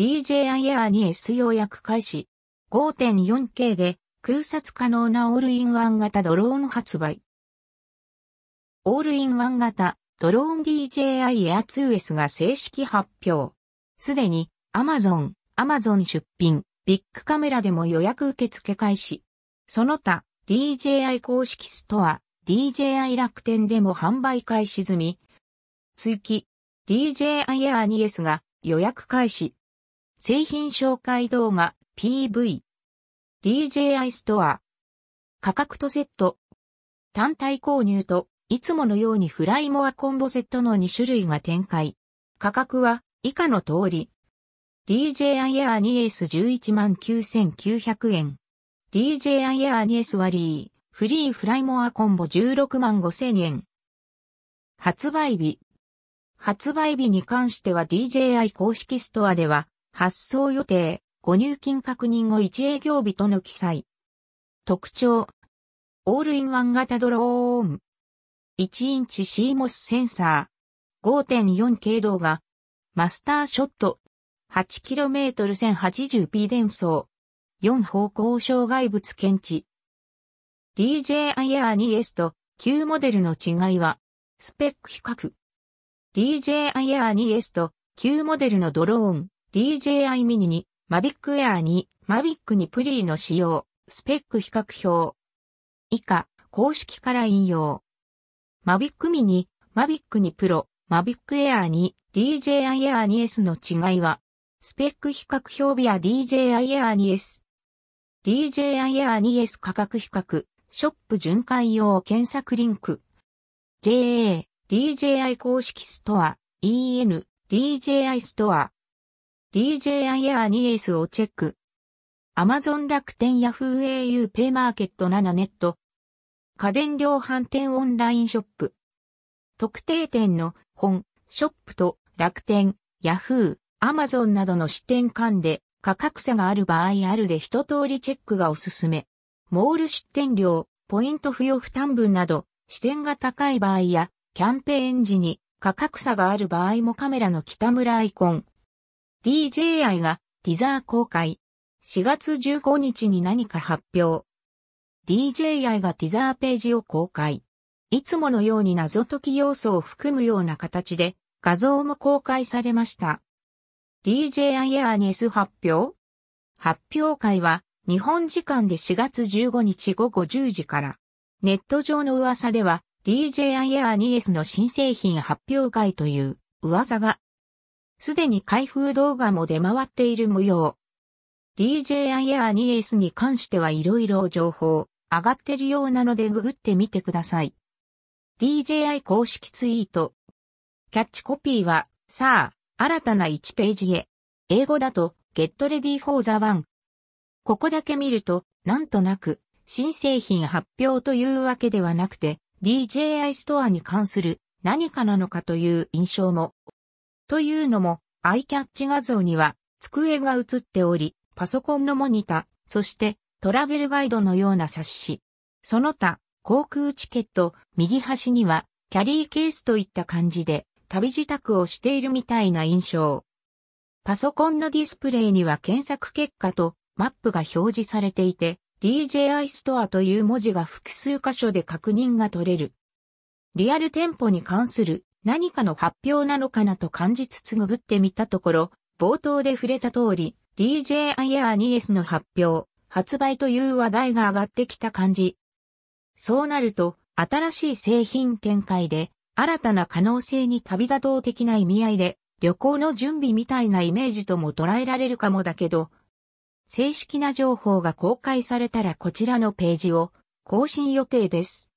DJI Air 2S 予約開始。5.4K で空撮可能なオールインワン型ドローン発売。オールインワン型ドローン DJI Air 2S が正式発表。すでに Amazon、Amazon 出品、ビックカメラでも予約受付開始。その他 DJI 公式ストア、DJI 楽天でも販売開始済み。追記 DJI Air 2S が予約開始。製品紹介動画 PV。DJI ストア。価格とセット。単体購入といつものようにフライモアコンボセットの2種類が展開。価格は以下の通り。DJI Air 2S 119,900円。DJI Air 2S 割フリーフライモアコンボ16万5000円。発売日。発売日に関しては DJI 公式ストアでは発送予定、ご入金確認後1営業日との記載。特徴。オールインワン型ドローン。1インチ CMOS センサー。5.4K 動画。マスターショット。8km 1080p 伝送。4方向障害物検知。DJI Air 2S と旧モデルの違いは、スペック比較。DJI Air 2S と旧モデルのドローン、DJI mini に、Mavic Air に、Mavic にプリーの使用、スペック比較表。以下、公式から引用。Mavic mini、Mavic に Pro、Mavic Air に、DJI Air 2S の違いは、スペック比較表日や DJI Air 2S。DJI Air 2S 価格比較、ショップ巡回用検索リンク。JA、DJI 公式ストア、EN、DJI ストア。DJI Air 2S をチェック。Amazon 楽天 Yahoo au ペイマーケット7ネット。家電量販店オンラインショップ。特定店の本、ショップと楽天、Yahoo、Amazon などの支店間で価格差がある場合あるで一通りチェックがおすすめ。モール出店料、ポイント付与負担分など、支店が高い場合や、キャンペーン時に価格差がある場合もカメラの北村アイコン、DJI がティザー公開。4月15日に何か発表。DJI がティザーページを公開。いつものように謎解き要素を含むような形で画像も公開されました。DJI Air NS 発表発表会は日本時間で4月15日午後10時から。ネット上の噂では DJI Air 2S の新製品発表会という噂がすでに開封動画も出回っている模様。DJI Air 2S に関してはいろいろ情報上がってるようなのでググってみてください。DJI 公式ツイート。キャッチコピーは、さあ、新たな1ページへ。英語だと、Get Ready for the One。ここだけ見ると、なんとなく、新製品発表というわけではなくて、DJI ストアに関する何かなのかという印象もというのも、アイキャッチ画像には机が映っており、パソコンのモニタ、そしてトラベルガイドのような冊子。その他、航空チケット、右端にはキャリーケースといった感じで旅自宅をしているみたいな印象。パソコンのディスプレイには検索結果とマップが表示されていて、DJI ストアという文字が複数箇所で確認が取れる。リアル店舗に関する何かの発表なのかなと感じつつググってみたところ、冒頭で触れた通り、DJI Air 2S の発表、発売という話題が上がってきた感じ。そうなると、新しい製品展開で、新たな可能性に旅立とう的な意味合いで、旅行の準備みたいなイメージとも捉えられるかもだけど、正式な情報が公開されたらこちらのページを更新予定です。